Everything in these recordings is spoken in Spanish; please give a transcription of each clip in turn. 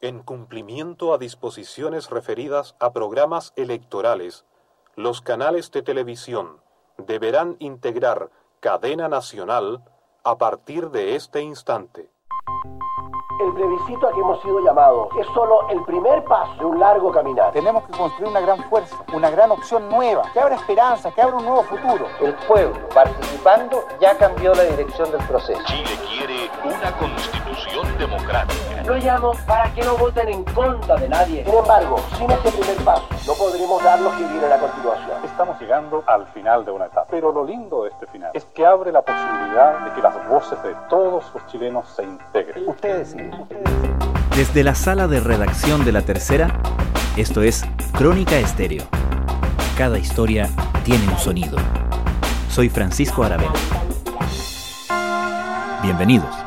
En cumplimiento a disposiciones referidas a programas electorales, los canales de televisión deberán integrar cadena nacional a partir de este instante. El plebiscito a que hemos sido llamados es solo el primer paso de un largo caminar. Tenemos que construir una gran fuerza, una gran opción nueva, que abra esperanza, que abra un nuevo futuro. El pueblo, participando, ya cambió la dirección del proceso. Chile quiere una constitución democrática. No llamo para que no voten en contra de nadie. Sin embargo, sin este primer paso, no podremos dar lo que viene a la continuación. Estamos llegando al final de una etapa. Pero lo lindo de este final es que abre la posibilidad de que las voces de todos los chilenos se integren. Ustedes sí. Desde la sala de redacción de La Tercera, esto es Crónica Estéreo. Cada historia tiene un sonido. Soy Francisco Aravena. Bienvenidos.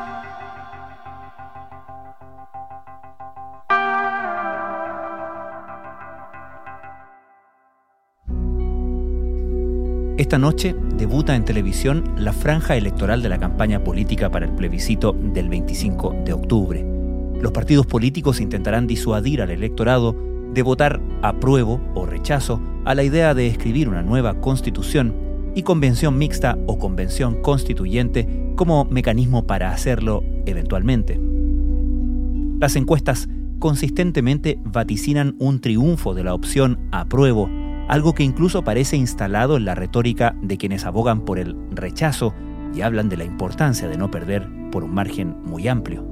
Esta noche debuta en televisión la franja electoral de la campaña política para el plebiscito del 25 de octubre. Los partidos políticos intentarán disuadir al electorado de votar apruebo o rechazo a la idea de escribir una nueva constitución y convención mixta o convención constituyente como mecanismo para hacerlo eventualmente. Las encuestas consistentemente vaticinan un triunfo de la opción apruebo algo que incluso parece instalado en la retórica de quienes abogan por el rechazo y hablan de la importancia de no perder por un margen muy amplio.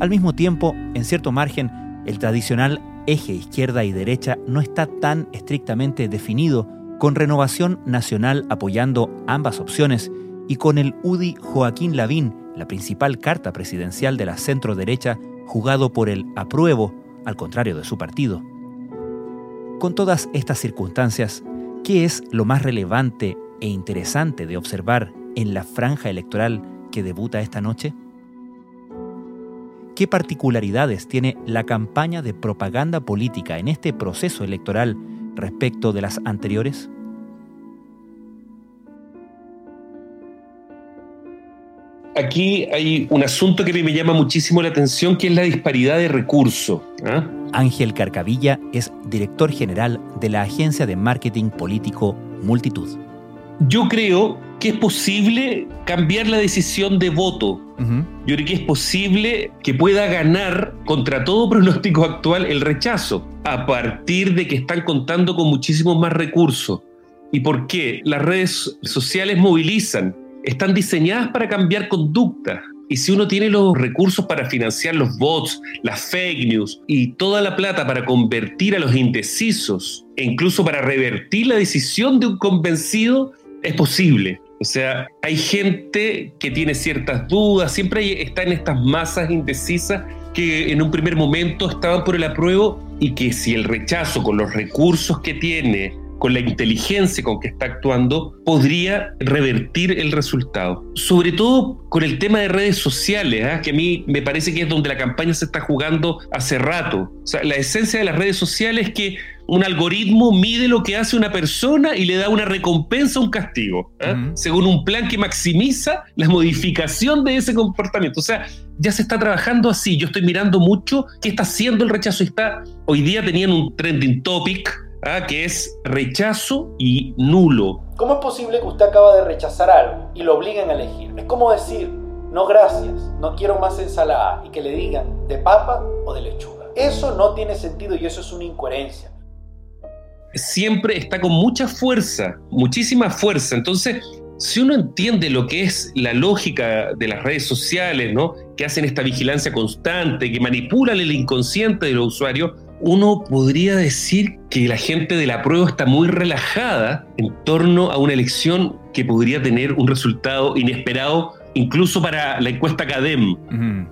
Al mismo tiempo, en cierto margen, el tradicional eje izquierda y derecha no está tan estrictamente definido, con Renovación Nacional apoyando ambas opciones y con el UDI Joaquín Lavín, la principal carta presidencial de la centro derecha, jugado por el apruebo, al contrario de su partido. Con todas estas circunstancias, ¿qué es lo más relevante e interesante de observar en la franja electoral que debuta esta noche? ¿Qué particularidades tiene la campaña de propaganda política en este proceso electoral respecto de las anteriores? Aquí hay un asunto que me llama muchísimo la atención, que es la disparidad de recursos. ¿ah? Ángel Carcavilla es director general de la agencia de marketing político Multitud. Yo creo que es posible cambiar la decisión de voto. Yo creo que es posible que pueda ganar contra todo pronóstico actual el rechazo, a partir de que están contando con muchísimos más recursos. ¿Y por qué? Las redes sociales movilizan están diseñadas para cambiar conducta. Y si uno tiene los recursos para financiar los bots, las fake news y toda la plata para convertir a los indecisos e incluso para revertir la decisión de un convencido, es posible. O sea, hay gente que tiene ciertas dudas, siempre está en estas masas indecisas que en un primer momento estaban por el apruebo y que si el rechazo con los recursos que tiene con la inteligencia con que está actuando, podría revertir el resultado. Sobre todo con el tema de redes sociales, ¿ah? que a mí me parece que es donde la campaña se está jugando hace rato. O sea, la esencia de las redes sociales es que un algoritmo mide lo que hace una persona y le da una recompensa o un castigo, ¿ah? según un plan que maximiza la modificación de ese comportamiento. O sea, ya se está trabajando así. Yo estoy mirando mucho qué está haciendo el rechazo. Está, hoy día tenían un trending topic ¿ah? que es rechazo y nulo. ¿Cómo es posible que usted acaba de rechazar algo y lo obliguen a elegir? Es como decir, no gracias, no quiero más ensalada y que le digan de papa o de lechuga. Eso no tiene sentido y eso es una incoherencia. Siempre está con mucha fuerza, muchísima fuerza. Entonces, si uno entiende lo que es la lógica de las redes sociales, ¿no? que hacen esta vigilancia constante, que manipulan el inconsciente de los usuarios, uno podría decir que la gente de la prueba está muy relajada en torno a una elección que podría tener un resultado inesperado incluso para la encuesta CADEM.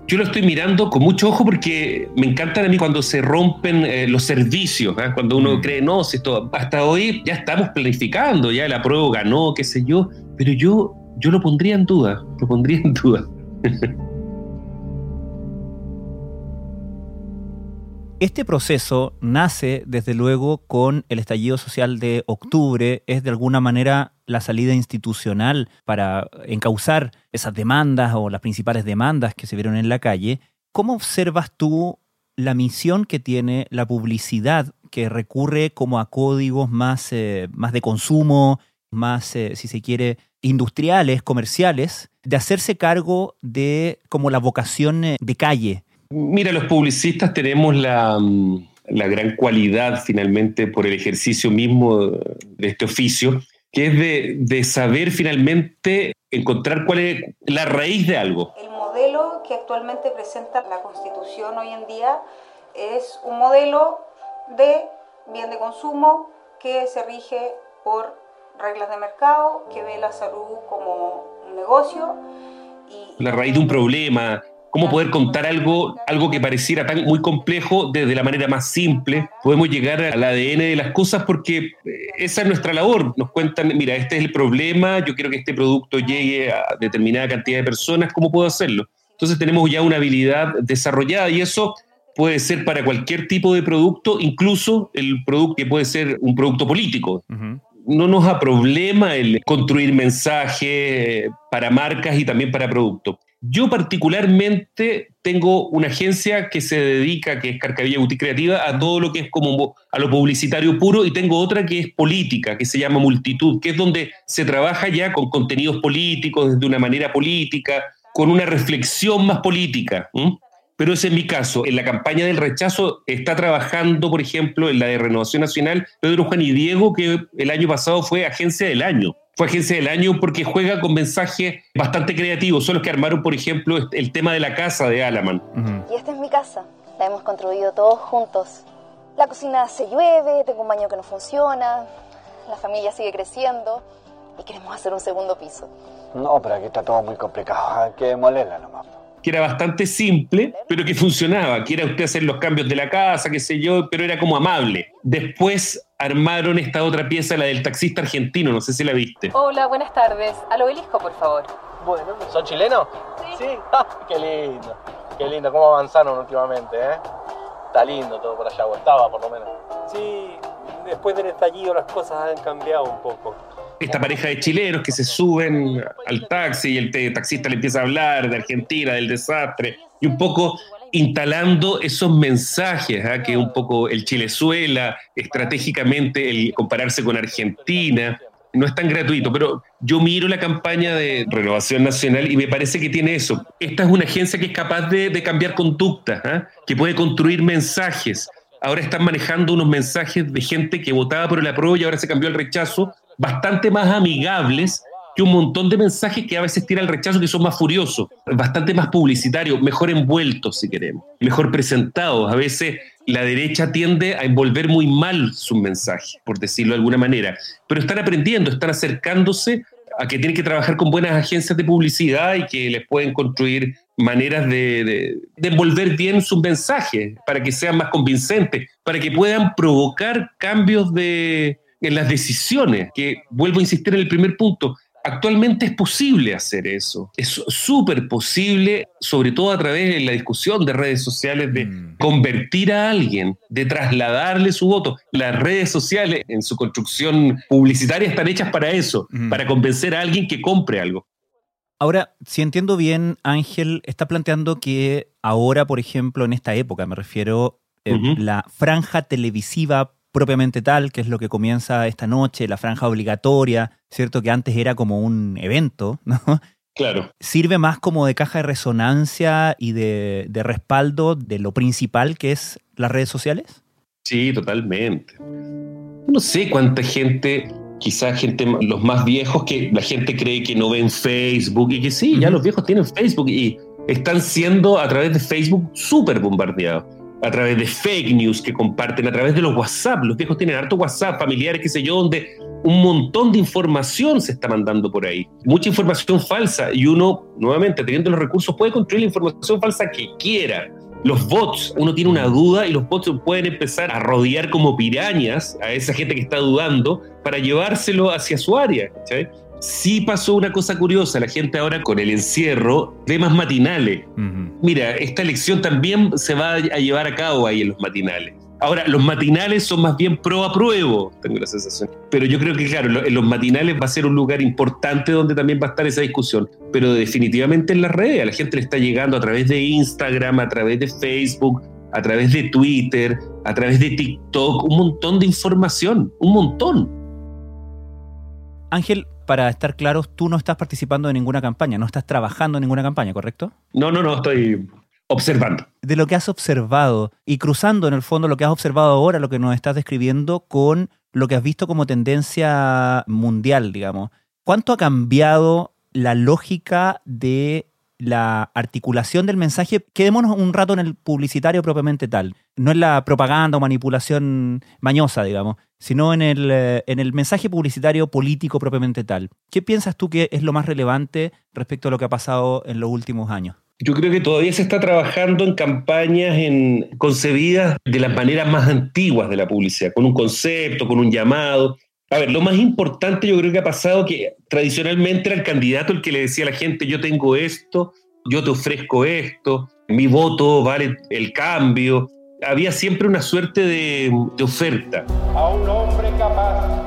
Yo lo estoy mirando con mucho ojo porque me encantan a mí cuando se rompen eh, los servicios, ¿ah? cuando uno cree, no, si esto, hasta hoy ya estamos planificando, ya la prueba ganó, qué sé yo, pero yo, yo lo pondría en duda, lo pondría en duda. Este proceso nace, desde luego, con el estallido social de octubre, es de alguna manera la salida institucional para encauzar esas demandas o las principales demandas que se vieron en la calle. ¿Cómo observas tú la misión que tiene la publicidad que recurre como a códigos más, eh, más de consumo, más, eh, si se quiere, industriales, comerciales, de hacerse cargo de como la vocación eh, de calle. Mira, los publicistas tenemos la, mm, la gran cualidad finalmente por el ejercicio mismo de este oficio, que es de, de saber finalmente encontrar cuál es la raíz de algo. El modelo que actualmente presenta la Constitución hoy en día es un modelo de bien de consumo que se rige por reglas de mercado, que ve la salud como un negocio. Y, la raíz de un problema, cómo poder contar algo, algo que pareciera tan muy complejo desde la manera más simple. Podemos llegar al ADN de las cosas porque eh, esa es nuestra labor. Nos cuentan, mira, este es el problema, yo quiero que este producto llegue a determinada cantidad de personas, ¿cómo puedo hacerlo? Entonces tenemos ya una habilidad desarrollada y eso puede ser para cualquier tipo de producto, incluso el producto que puede ser un producto político. No nos da problema el construir mensajes para marcas y también para productos. Yo particularmente tengo una agencia que se dedica, que es Carcavilla Boutique Creativa, a todo lo que es como a lo publicitario puro y tengo otra que es política, que se llama Multitud, que es donde se trabaja ya con contenidos políticos, de una manera política, con una reflexión más política. Pero ese es mi caso. En la campaña del rechazo está trabajando, por ejemplo, en la de Renovación Nacional, Pedro Juan y Diego, que el año pasado fue agencia del año. Fue agencia del año porque juega con mensajes bastante creativos. Son los que armaron, por ejemplo, el tema de la casa de Alaman. Y esta es mi casa. La hemos construido todos juntos. La cocina se llueve, tengo un baño que no funciona, la familia sigue creciendo y queremos hacer un segundo piso. No, pero aquí está todo muy complicado. Hay que demolerla nomás que era bastante simple, pero que funcionaba, que era usted hacer los cambios de la casa, qué sé yo, pero era como amable. Después armaron esta otra pieza, la del taxista argentino, no sé si la viste. Hola, buenas tardes. Al obelisco, por favor. Bueno, ¿son chilenos? Sí. Ah, qué lindo, qué lindo, cómo avanzaron últimamente, ¿eh? Está lindo todo por allá, o estaba por lo menos. Sí, después del estallido las cosas han cambiado un poco esta pareja de chilenos que se suben al taxi y el taxista le empieza a hablar de Argentina, del desastre, y un poco instalando esos mensajes, ¿ah? que un poco el Chilezuela, estratégicamente el compararse con Argentina, no es tan gratuito, pero yo miro la campaña de Renovación Nacional y me parece que tiene eso. Esta es una agencia que es capaz de, cambiar conductas, ¿ah? que puede construir mensajes. Ahora están manejando unos mensajes de gente que votaba por el apruebo y ahora se cambió el rechazo, bastante más amigables que un montón de mensajes que a veces tira el rechazo que son más furiosos, bastante más publicitarios, mejor envueltos si queremos, mejor presentados. A veces la derecha tiende a envolver muy mal sus mensajes, por decirlo de alguna manera, pero están aprendiendo, están acercándose a que tienen que trabajar con buenas agencias de publicidad y que les pueden construir maneras de, de envolver bien sus mensajes para que sean más convincentes, para que puedan provocar cambios de, en las decisiones, que vuelvo a insistir en el primer punto, actualmente es posible hacer eso. Es súper posible, sobre todo a través de la discusión de redes sociales, de mm. convertir a alguien, de trasladarle su voto. Las redes sociales en su construcción publicitaria están hechas para eso, mm. para convencer a alguien que compre algo. Ahora, si entiendo bien, Ángel está planteando que ahora, por ejemplo, en esta época, me refiero, eh, la franja televisiva propiamente tal, que es lo que comienza esta noche, la franja obligatoria, ¿cierto? Que antes era como un evento, ¿no? Claro. Sirve más como de caja de resonancia y de, respaldo de lo principal que es las redes sociales. Sí, totalmente. No sé cuánta gente, quizás gente, los más viejos, que la gente cree que no ven Facebook y que sí, ya los viejos tienen Facebook y están siendo a través de Facebook súper bombardeados a través de fake news que comparten, a través de los WhatsApp. Los viejos tienen harto WhatsApp, familiares, qué sé yo, donde un montón de información se está mandando por ahí. Mucha información falsa y uno, nuevamente, teniendo los recursos, puede construir la información falsa que quiera. Los bots, uno tiene una duda y los bots pueden empezar a rodear como pirañas a esa gente que está dudando para llevárselo hacia su área. Sí pasó una cosa curiosa, la gente ahora con el encierro ve más matinales. Mira, esta elección también se va a llevar a cabo ahí en los matinales. Ahora, los matinales son más bien pro apruebo, tengo la sensación. Pero yo creo que, claro, en los matinales va a ser un lugar importante donde también va a estar esa discusión. Pero definitivamente en las redes, a la gente le está llegando a través de Instagram, a través de Facebook, a través de Twitter, a través de TikTok, un montón de información, un montón. Ángel, para estar claros, tú no estás participando en ninguna campaña, no estás trabajando en ninguna campaña, ¿correcto? No, no, no, estoy observando. De lo que has observado y cruzando en el fondo lo que has observado ahora, lo que nos estás describiendo con lo que has visto como tendencia mundial, digamos. ¿Cuánto ha cambiado la lógica de la articulación del mensaje? Quedémonos un rato en el publicitario propiamente tal, no en la propaganda o manipulación mañosa, digamos, sino en el, eh, en el mensaje publicitario político propiamente tal. ¿Qué piensas tú que es lo más relevante respecto a lo que ha pasado en los últimos años? Yo creo que todavía se está trabajando en campañas concebidas de las maneras más antiguas de la publicidad, con un concepto, con un llamado. A ver, lo más importante yo creo que ha pasado que tradicionalmente era el candidato el que le decía a la gente, yo tengo esto, yo te ofrezco esto, mi voto vale el cambio. Había siempre una suerte de, de oferta. A un hombre capaz,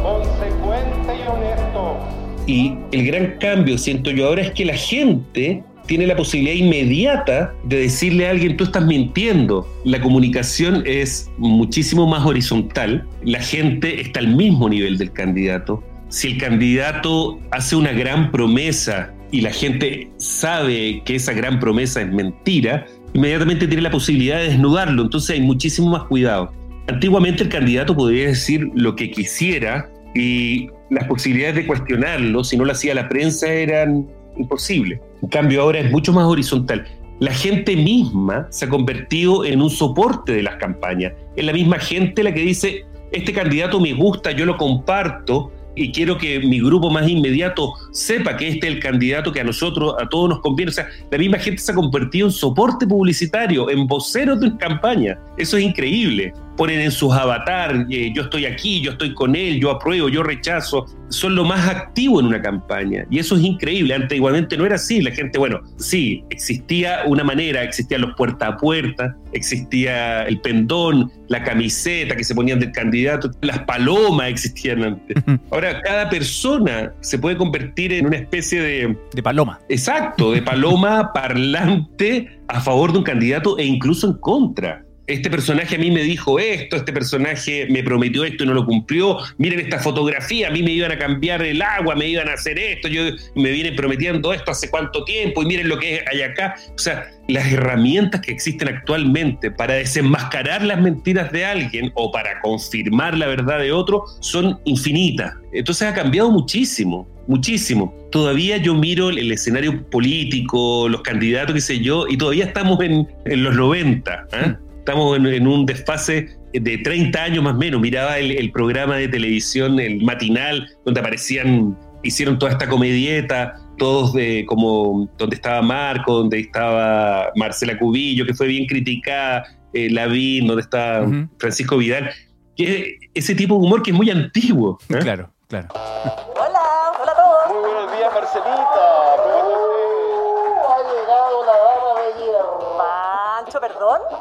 consecuente y honesto. Y el gran cambio, siento yo ahora, es que la gente tiene la posibilidad inmediata de decirle a alguien, tú estás mintiendo. La comunicación es muchísimo más horizontal, la gente está al mismo nivel del candidato. Si el candidato hace una gran promesa y la gente sabe que esa gran promesa es mentira, inmediatamente tiene la posibilidad de desnudarlo, entonces hay muchísimo más cuidado. Antiguamente el candidato podría decir lo que quisiera y las posibilidades de cuestionarlo, si no lo hacía la prensa, eran imposibles. En cambio, ahora es mucho más horizontal. La gente misma se ha convertido en un soporte de las campañas. Es la misma gente la que dice, este candidato me gusta, yo lo comparto, y quiero que mi grupo más inmediato sepa que este es el candidato que a nosotros, a todos nos conviene. O sea, la misma gente se ha convertido en soporte publicitario, en voceros de campaña. Eso es increíble. Ponen en sus avatar, eh, yo estoy aquí, yo estoy con él, yo apruebo, yo rechazo. Son lo más activo en una campaña. Y eso es increíble. Antes igualmente no era así. La gente, bueno, sí, existía una manera, existían los puerta a puerta, existía el pendón, la camiseta que se ponían del candidato, las palomas existían antes. Ahora, cada persona se puede convertir en una especie de... De paloma. Exacto, de paloma parlante a favor de un candidato e incluso en contra este personaje a mí me dijo esto, este personaje me prometió esto y no lo cumplió, miren esta fotografía, a mí me iban a cambiar el agua, me iban a hacer esto, yo me vienen prometiendo esto hace cuánto tiempo y miren lo que hay acá. O sea, las herramientas que existen actualmente para desenmascarar las mentiras de alguien o para confirmar la verdad de otro son infinitas. Entonces ha cambiado muchísimo, muchísimo. Todavía yo miro el escenario político, los candidatos, qué sé yo, y todavía estamos en, en los 90. ¿eh? Estamos en, un desfase de 30 años más o menos. Miraba el, programa de televisión, el matinal, donde aparecían, hicieron toda esta comedieta, todos de como donde estaba Marco, donde estaba Marcela Cubillo, que fue bien criticada, eh, Lavín, donde está Francisco Vidal. Que ese tipo de humor que es muy antiguo. ¿eh? Claro, claro. Hola, hola a todos. Muy buenos días, Marcelita.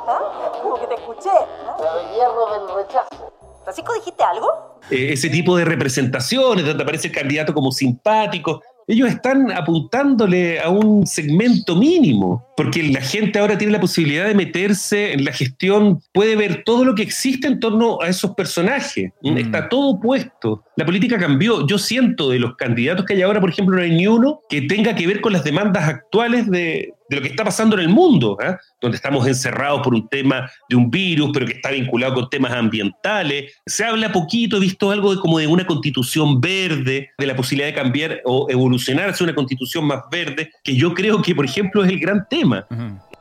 ¿Ah? Como que te escuché. ¿eh? hierro del rechazo. ¿Francisco, dijiste algo? Eh, ese tipo de representaciones donde aparece el candidato como simpático, ellos están apuntándole a un segmento mínimo, porque la gente ahora tiene la posibilidad de meterse en la gestión, puede ver todo lo que existe en torno a esos personajes, mm. está todo puesto. La política cambió. Yo siento de los candidatos que hay ahora, por ejemplo, no hay ni uno que tenga que ver con las demandas actuales de, de lo que está pasando en el mundo, ¿eh? donde estamos encerrados por un tema de un virus, pero que está vinculado con temas ambientales. Se habla poquito, he visto algo de, como de una constitución verde, de la posibilidad de cambiar o evolucionar hacia una constitución más verde, que yo creo que, por ejemplo, es el gran tema.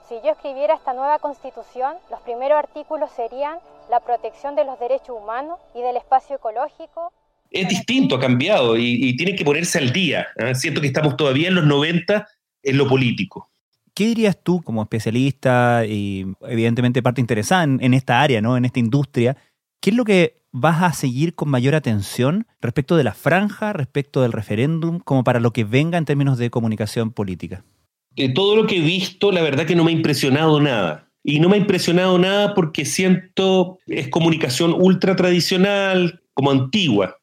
Si yo escribiera esta nueva constitución, los primeros artículos serían la protección de los derechos humanos y del espacio ecológico. Es distinto, ha cambiado y, tiene que ponerse al día. ¿eh? Siento que estamos todavía en los 90 en lo político. ¿Qué dirías tú como especialista y evidentemente parte interesada en, esta área, ¿no? en esta industria? ¿Qué es lo que vas a seguir con mayor atención respecto de la franja, respecto del referéndum, como para lo que venga en términos de comunicación política? De todo lo que he visto, la verdad que no me ha impresionado nada. Y no me ha impresionado nada porque siento es comunicación ultra tradicional, como antigua,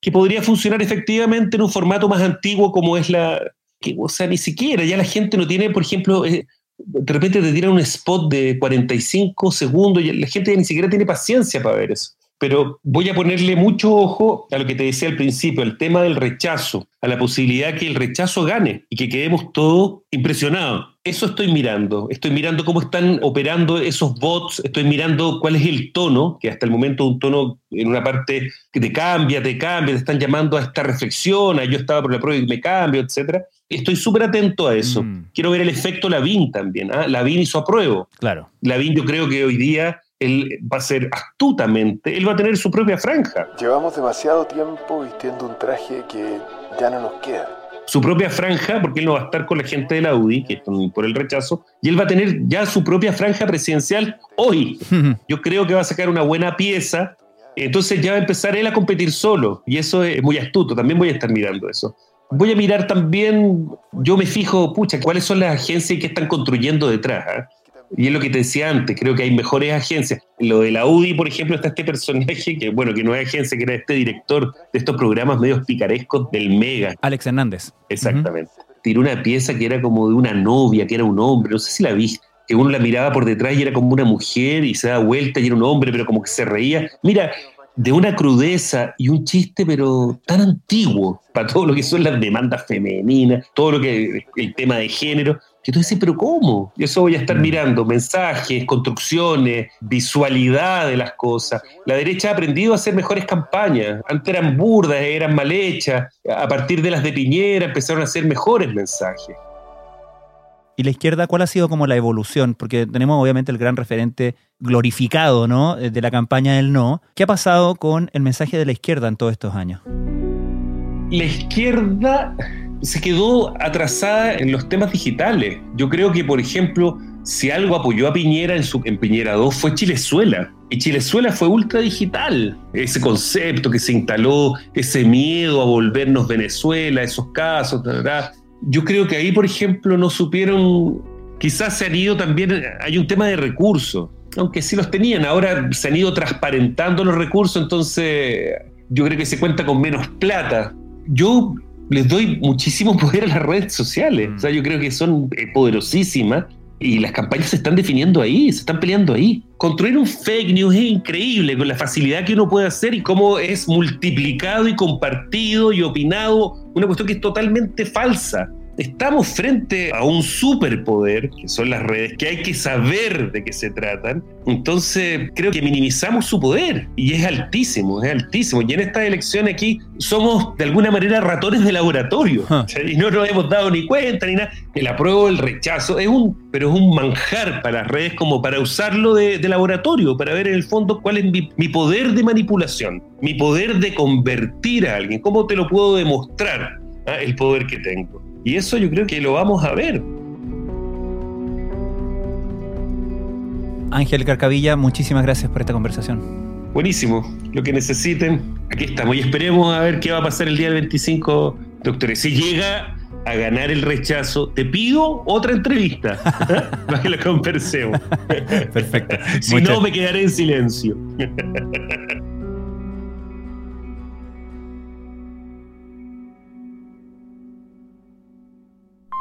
que podría funcionar efectivamente en un formato más antiguo como es la, que, o sea, ni siquiera ya la gente no tiene, por ejemplo, eh, de repente te tiran un spot de 45 segundos y la gente ni siquiera tiene paciencia para ver eso pero voy a ponerle mucho ojo a lo que te decía al principio, el tema del rechazo, a la posibilidad que el rechazo gane y que quedemos todos impresionados. Eso estoy mirando. Estoy mirando cómo están operando esos bots, estoy mirando cuál es el tono, que hasta el momento un tono en una parte que te cambia, te cambia, te están llamando a esta reflexión, a yo estaba por la prueba y me cambio, etc. Estoy súper atento a eso. Mm. Quiero ver el efecto Lavín también. ¿ah? Lavín hizo apruebo. Claro. Lavín yo creo que hoy día él va a ser astutamente, él va a tener su propia franja. Llevamos demasiado tiempo vistiendo un traje que ya no nos queda. Su propia franja, porque él no va a estar con la gente de la UDI, que están por el rechazo, y él va a tener ya su propia franja presidencial hoy. Yo creo que va a sacar una buena pieza, entonces ya va a empezar él a competir solo, y eso es muy astuto, también voy a estar mirando eso. Voy a mirar también, yo me fijo, pucha, cuáles son las agencias que están construyendo detrás. ¿eh? Y es lo que te decía antes, creo que hay mejores agencias. Lo de la UDI, por ejemplo, está este personaje que, bueno, que no es agencia, que era este director de estos programas medios picarescos del Mega. Alex Hernández. Exactamente. Tiró una pieza que era como de una novia, que era un hombre, no sé si la viste, que uno la miraba por detrás y era como una mujer y se da vuelta y era un hombre, pero como que se reía. Mira, de una crudeza y un chiste, pero tan antiguo para todo lo que son las demandas femeninas, todo lo que el tema de género, que tú dices, pero ¿cómo? Y eso voy a estar mm. mirando, mensajes, construcciones, visualidad de las cosas. La derecha ha aprendido a hacer mejores campañas. Antes eran burdas, eran mal hechas. A partir de las de Piñera empezaron a hacer mejores mensajes. ¿Y la izquierda cuál ha sido como la evolución? Porque tenemos obviamente el gran referente glorificado, ¿no? De la campaña del no. ¿Qué ha pasado con el mensaje de la izquierda en todos estos años? La izquierda se quedó atrasada en los temas digitales. Yo creo que, por ejemplo, si algo apoyó a Piñera en, su, Piñera 2 fue Chilezuela. Y Chilezuela fue ultra digital. Ese concepto que se instaló, ese miedo a volvernos Venezuela, esos casos, yo creo que ahí, por ejemplo, no supieron, quizás se han ido también, hay un tema de recursos, aunque sí los tenían, ahora se han ido transparentando los recursos, entonces yo creo que se cuenta con menos plata. Yo les doy muchísimo poder a las redes sociales. O sea, yo creo que son eh, poderosísimas y las campañas se están definiendo ahí, se están peleando ahí. Construir un fake news es increíble con la facilidad que uno puede hacer y cómo es multiplicado y compartido y opinado. Una cuestión que es totalmente falsa. Estamos frente a un superpoder, que son las redes, que hay que saber de qué se tratan. Entonces, creo que minimizamos su poder y es altísimo, es altísimo. Y en estas elecciones aquí somos de alguna manera ratones de laboratorio y no nos hemos dado ni cuenta ni nada. El apruebo, el rechazo, es un, pero es un manjar para las redes como para usarlo de, laboratorio, para ver en el fondo cuál es mi, mi poder de manipulación, mi poder de convertir a alguien, cómo te lo puedo demostrar ¿ah? el poder que tengo. Y eso yo creo que lo vamos a ver. Ángel Carcavilla, muchísimas gracias por esta conversación. Buenísimo, lo que necesiten, aquí estamos y esperemos a ver qué va a pasar el día del 25 doctores. Si llega a ganar el rechazo, te pido otra entrevista para que lo conversemos. Perfecto. si no, me quedaré en silencio.